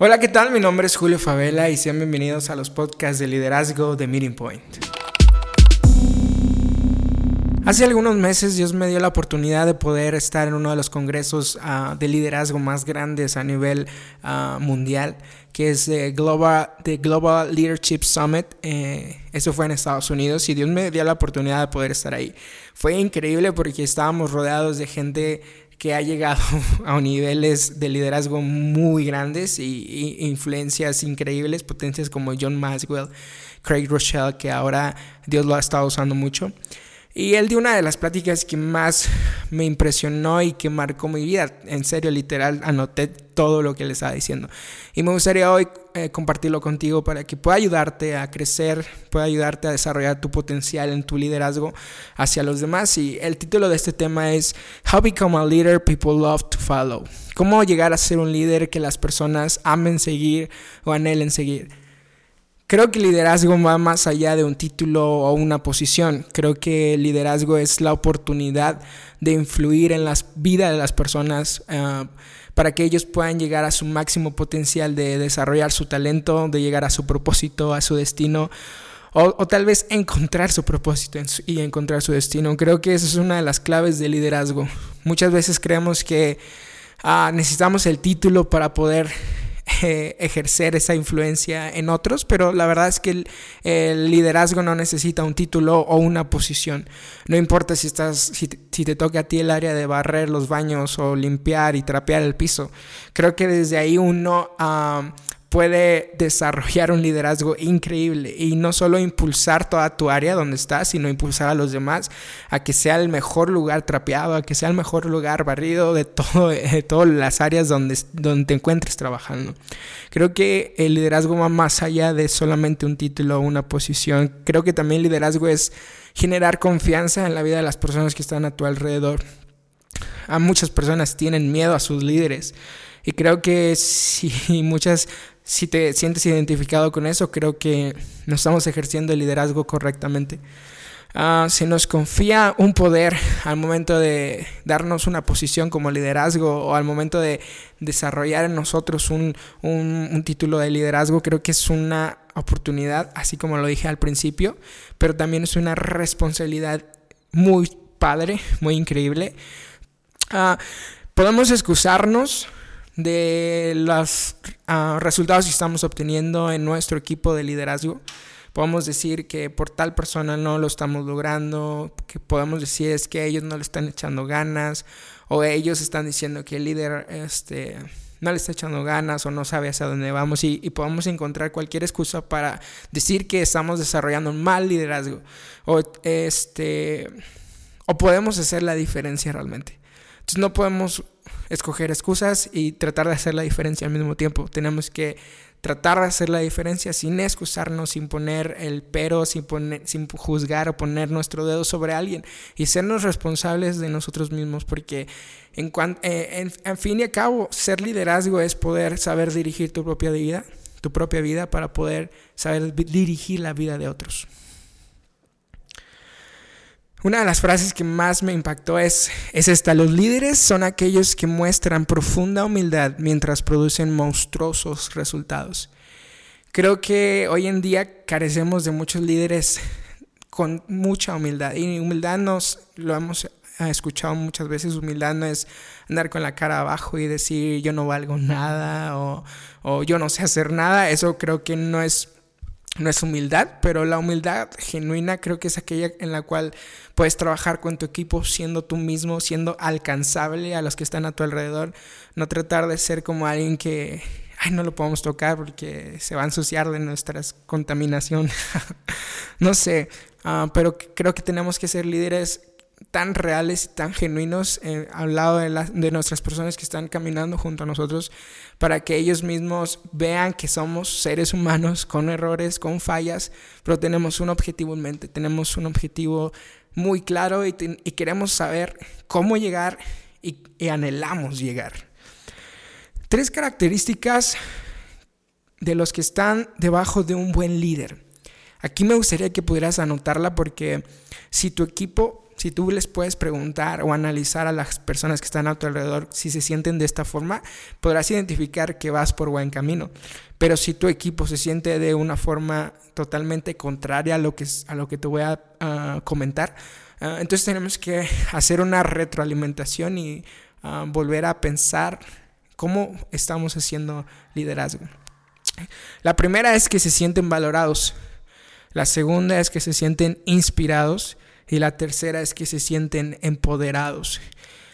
Hola, ¿qué tal? Mi nombre es Julio Favela y sean bienvenidos a los podcasts de liderazgo de Meeting Point. Hace algunos meses Dios me dio la oportunidad de poder estar en uno de los congresos ah, de liderazgo más grandes a nivel ah, mundial, que es el Global, The Global Leadership Summit. Eh, eso fue en Estados Unidos y Dios me dio la oportunidad de poder estar ahí. Fue increíble porque estábamos rodeados de gente que ha llegado a niveles de liderazgo muy grandes y, influencias increíbles, potencias como John Maxwell, Craig Rochelle, que ahora Dios lo ha estado usando mucho. Y él dio una de las pláticas que más me impresionó y que marcó mi vida. En serio, literal, anoté todo lo que le estaba diciendo. Y me gustaría hoy eh, compartirlo contigo para que pueda ayudarte a crecer, pueda ayudarte a desarrollar tu potencial en tu liderazgo hacia los demás. Y el título de este tema es How Become a Leader People Love to Follow. Cómo llegar a ser un líder que las personas amen seguir o anhelen seguir. Creo que liderazgo va más allá de un título o una posición. Creo que liderazgo es la oportunidad de influir en la vida de las personas uh, para que ellos puedan llegar a su máximo potencial de desarrollar su talento, de llegar a su propósito, a su destino. O, tal vez encontrar su propósito y encontrar su destino. Creo que esa es una de las claves del liderazgo. Muchas veces creemos que uh, necesitamos el título para poder eh, ejercer esa influencia en otros, pero la verdad es que el, liderazgo no necesita un título o una posición. No importa si estás, si, te toca a ti el área de barrer los baños o limpiar y trapear el piso. Creo que desde ahí uno puede desarrollar un liderazgo increíble y no solo impulsar toda tu área donde estás, sino impulsar a los demás a que sea el mejor lugar trapeado, a que sea el mejor lugar barrido de, todo, de todas las áreas donde, donde te encuentres trabajando. Creo que el liderazgo va más allá de solamente un título o una posición. Creo que también el liderazgo es generar confianza en la vida de las personas que están a tu alrededor. A muchas personas tienen miedo a sus líderes. Y creo que si muchas si te sientes identificado con eso, creo que no estamos ejerciendo el liderazgo correctamente. Uh, se nos confía un poder al momento de darnos una posición como liderazgo o al momento de desarrollar en nosotros un, un, título de liderazgo, creo que es una oportunidad, así como lo dije al principio, pero también es una responsabilidad muy padre, muy increíble. Uh, podemos excusarnos de los uh, resultados que estamos obteniendo en nuestro equipo de liderazgo. Podemos decir que por tal persona no lo estamos logrando, que podemos decir es que ellos no le están echando ganas, o ellos están diciendo que el líder este, no le está echando ganas o no sabe hacia dónde vamos, y, y podemos encontrar cualquier excusa para decir que estamos desarrollando un mal liderazgo, o, este, o podemos hacer la diferencia realmente. Entonces no podemos escoger excusas y tratar de hacer la diferencia al mismo tiempo. Tenemos que tratar de hacer la diferencia sin excusarnos, sin poner el pero, sin, poner, sin juzgar o poner nuestro dedo sobre alguien y sernos responsables de nosotros mismos, porque en, eh, en, fin y a cabo, ser liderazgo es poder saber dirigir tu propia vida, tu propia vida para poder saber dirigir la vida de otros. Una de las frases que más me impactó es, es esta, los líderes son aquellos que muestran profunda humildad mientras producen monstruosos resultados. Creo que hoy en día carecemos de muchos líderes con mucha humildad y humildad nos lo hemos escuchado muchas veces, humildad no es andar con la cara abajo y decir yo no valgo nada o yo no sé hacer nada, eso creo que no es no es humildad, pero la humildad genuina creo que es aquella en la cual puedes trabajar con tu equipo siendo tú mismo, siendo alcanzable a los que están a tu alrededor, no tratar de ser como alguien que, ay, no lo podemos tocar porque se va a ensuciar de nuestra contaminación. no sé, uh, pero creo que tenemos que ser líderes tan reales y tan genuinos eh, al lado de, de, nuestras personas que están caminando junto a nosotros para que ellos mismos vean que somos seres humanos con errores, con fallas, pero tenemos un objetivo en mente, tenemos un objetivo muy claro y, y queremos saber cómo llegar y, y anhelamos llegar. Tres características de los que están debajo de un buen líder. Aquí me gustaría que pudieras anotarla porque si tu equipo si tú les puedes preguntar o analizar a las personas que están a tu alrededor si se sienten de esta forma, podrás identificar que vas por buen camino. Pero si tu equipo se siente de una forma totalmente contraria a lo que, a lo que te voy a comentar, ah, entonces tenemos que hacer una retroalimentación y ah, volver a pensar cómo estamos haciendo liderazgo. La primera es que se sienten valorados. La segunda es que se sienten inspirados. Y la tercera es que se sienten empoderados.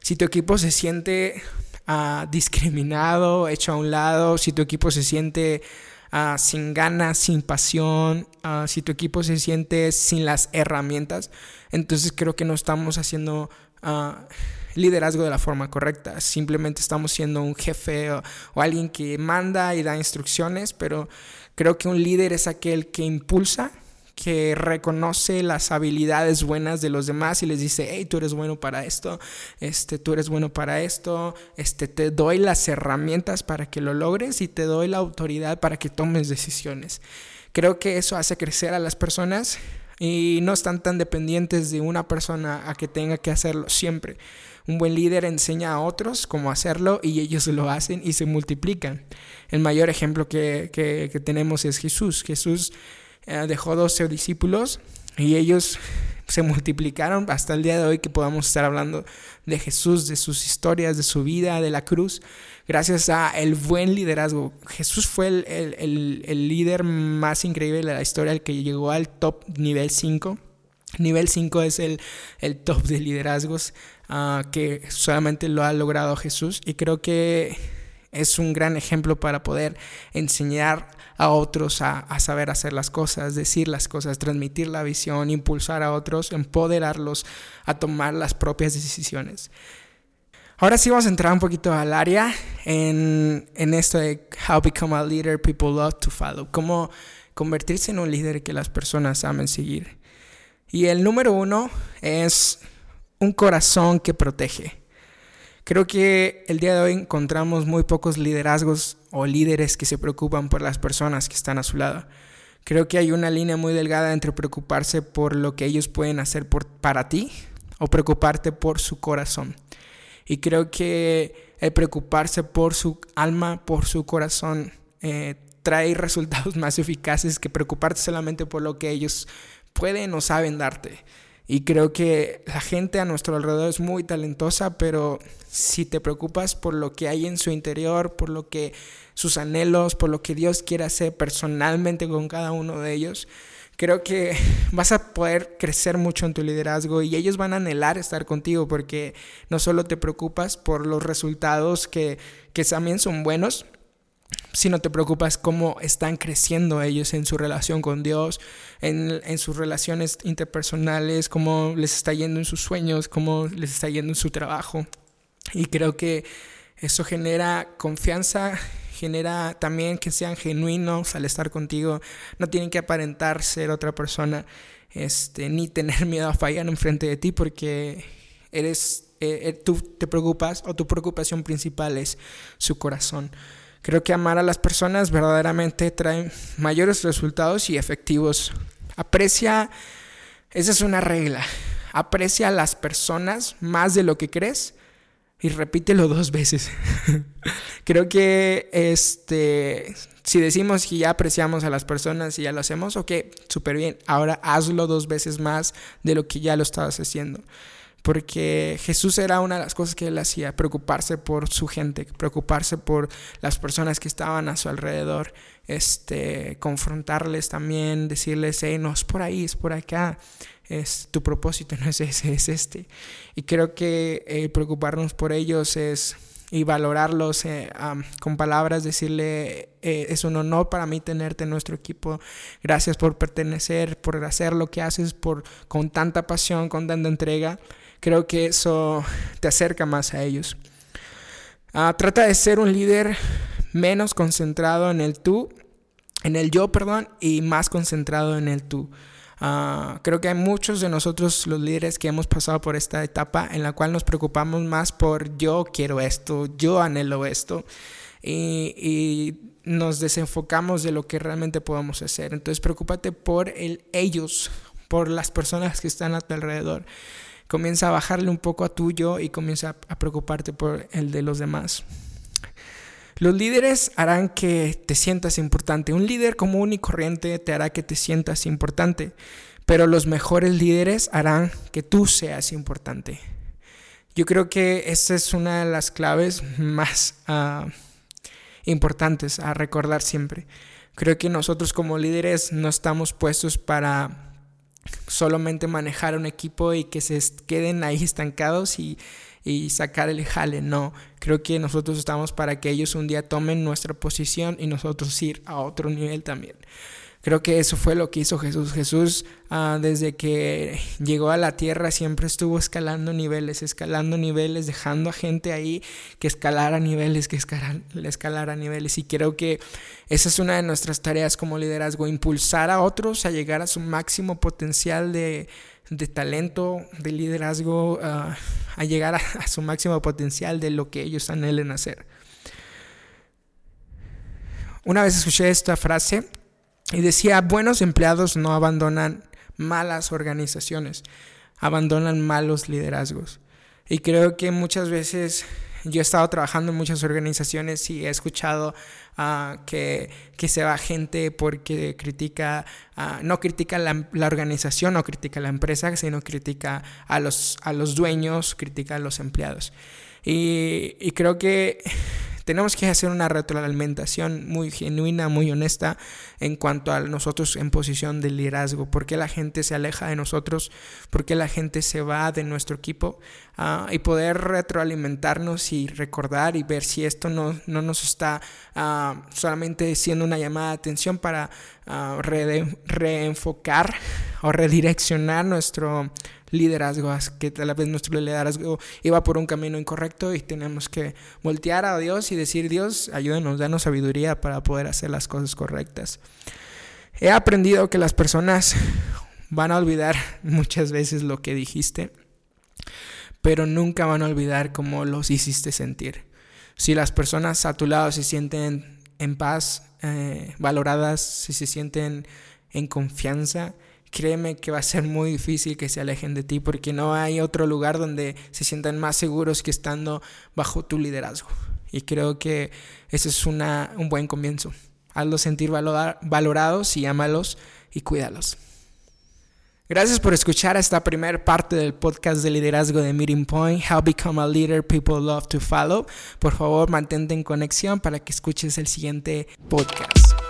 Si tu equipo se siente ah, discriminado, hecho a un lado, si tu equipo se siente ah, sin ganas, sin pasión, ah, si tu equipo se siente sin las herramientas, entonces creo que no estamos haciendo liderazgo de la forma correcta. Simplemente estamos siendo un jefe o, alguien que manda y da instrucciones, pero creo que un líder es aquel que impulsa que reconoce las habilidades buenas de los demás y les dice, hey, tú eres bueno para esto, este, tú eres bueno para esto, este, te doy las herramientas para que lo logres y te doy la autoridad para que tomes decisiones. Creo que eso hace crecer a las personas y no están tan dependientes de una persona a que tenga que hacerlo siempre. Un buen líder enseña a otros cómo hacerlo y ellos lo hacen y se multiplican. El mayor ejemplo que, que, que tenemos es Jesús. Jesús eh, dejó 12 discípulos y ellos se multiplicaron hasta el día de hoy que podamos estar hablando de Jesús, de sus historias, de su vida, de la cruz, gracias a el buen liderazgo. Jesús fue el, líder más increíble de la historia, el que llegó al top nivel 5. Nivel 5 es el, top de liderazgos ah, que solamente lo ha logrado Jesús y creo que es un gran ejemplo para poder enseñar a otros a, saber hacer las cosas, decir las cosas, transmitir la visión, impulsar a otros, empoderarlos a tomar las propias decisiones. Ahora sí vamos a entrar un poquito al área en, en esto de how become a leader people love to follow, cómo convertirse en un líder que las personas amen seguir. Y el número uno es un corazón que protege. Creo que el día de hoy encontramos muy pocos liderazgos o líderes que se preocupan por las personas que están a su lado. Creo que hay una línea muy delgada entre preocuparse por lo que ellos pueden hacer por, para ti o preocuparte por su corazón. Y creo que el preocuparse por su alma, por su corazón, eh, trae resultados más eficaces que preocuparte solamente por lo que ellos pueden o saben darte. Y creo que la gente a nuestro alrededor es muy talentosa, pero si te preocupas por lo que hay en su interior, por lo que sus anhelos, por lo que Dios quiere hacer personalmente con cada uno de ellos, creo que vas a poder crecer mucho en tu liderazgo y ellos van a anhelar estar contigo porque no solo te preocupas por los resultados que, que también son buenos, si no te preocupas cómo están creciendo ellos en su relación con Dios, en, en, sus relaciones interpersonales, cómo les está yendo en sus sueños, cómo les está yendo en su trabajo. Y creo que eso genera confianza, genera también que sean genuinos al estar contigo. No tienen que aparentar ser otra persona, este, ni tener miedo a fallar enfrente de ti porque eres, eh, eh, tú te preocupas o tu preocupación principal es su corazón. Creo que amar a las personas verdaderamente trae mayores resultados y efectivos. Aprecia, esa es una regla, aprecia a las personas más de lo que crees y repítelo dos veces. Creo que este, si decimos que ya apreciamos a las personas y ya lo hacemos, ok, súper bien. Ahora hazlo dos veces más de lo que ya lo estabas haciendo porque Jesús era una de las cosas que él hacía, preocuparse por su gente, preocuparse por las personas que estaban a su alrededor, este, confrontarles también, decirles, hey, no es por ahí, es por acá, es, tu propósito no es ese, es este. Y creo que eh, preocuparnos por ellos es y valorarlos eh, con palabras, decirle, eh, es un honor para mí tenerte en nuestro equipo, gracias por pertenecer, por hacer lo que haces por, con tanta pasión, con tanta entrega creo que eso te acerca más a ellos. Ah, trata de ser un líder menos concentrado en el tú, en el yo, perdón, y más concentrado en el tú. Ah, creo que hay muchos de nosotros los líderes que hemos pasado por esta etapa en la cual nos preocupamos más por yo quiero esto, yo anhelo esto y, y nos desenfocamos de lo que realmente podemos hacer. Entonces preocúpate por el ellos, por las personas que están a tu alrededor. Comienza a bajarle un poco a tuyo y comienza a preocuparte por el de los demás. Los líderes harán que te sientas importante. Un líder común y corriente te hará que te sientas importante. Pero los mejores líderes harán que tú seas importante. Yo creo que esa es una de las claves más uh, importantes a recordar siempre. Creo que nosotros como líderes no estamos puestos para solamente manejar un equipo y que se queden ahí estancados y, y sacar el jale. No, creo que nosotros estamos para que ellos un día tomen nuestra posición y nosotros ir a otro nivel también. Creo que eso fue lo que hizo Jesús. Jesús ah, desde que llegó a la tierra siempre estuvo escalando niveles, escalando niveles, dejando a gente ahí que escalara niveles, que escalara, niveles. Y creo que esa es una de nuestras tareas como liderazgo, impulsar a otros a llegar a su máximo potencial de, talento, de liderazgo, ah, a llegar a, a su máximo potencial de lo que ellos anhelen hacer. Una vez escuché esta frase y decía, buenos empleados no abandonan malas organizaciones, abandonan malos liderazgos. Y creo que muchas veces yo he estado trabajando en muchas organizaciones y he escuchado uh, que, que, se va gente porque critica, uh, no critica la, la, organización, no critica la empresa, sino critica a los, a los dueños, critica a los empleados. Y, y creo que tenemos que hacer una retroalimentación muy genuina, muy honesta en cuanto a nosotros en posición de liderazgo. ¿Por qué la gente se aleja de nosotros? ¿Por qué la gente se va de nuestro equipo? Ah, y poder retroalimentarnos y recordar y ver si esto no, no nos está uh, solamente siendo una llamada de atención para uh, reenfocar o redireccionar nuestro liderazgo, que tal vez nuestro liderazgo iba por un camino incorrecto y tenemos que voltear a Dios y decir, Dios, ayúdenos, danos sabiduría para poder hacer las cosas correctas. He aprendido que las personas van a olvidar muchas veces lo que dijiste, pero nunca van a olvidar cómo los hiciste sentir. Si las personas a tu lado se sienten en paz, eh, valoradas, si se sienten en confianza, créeme que va a ser muy difícil que se alejen de ti porque no hay otro lugar donde se sientan más seguros que estando bajo tu liderazgo. Y creo que ese es una, un buen comienzo. Hazlos sentir valorados y ámalos y cuídalos. Gracias por escuchar esta primera parte del podcast de liderazgo de Meeting Point, How Become a Leader People Love to Follow. Por favor, mantente en conexión para que escuches el siguiente podcast.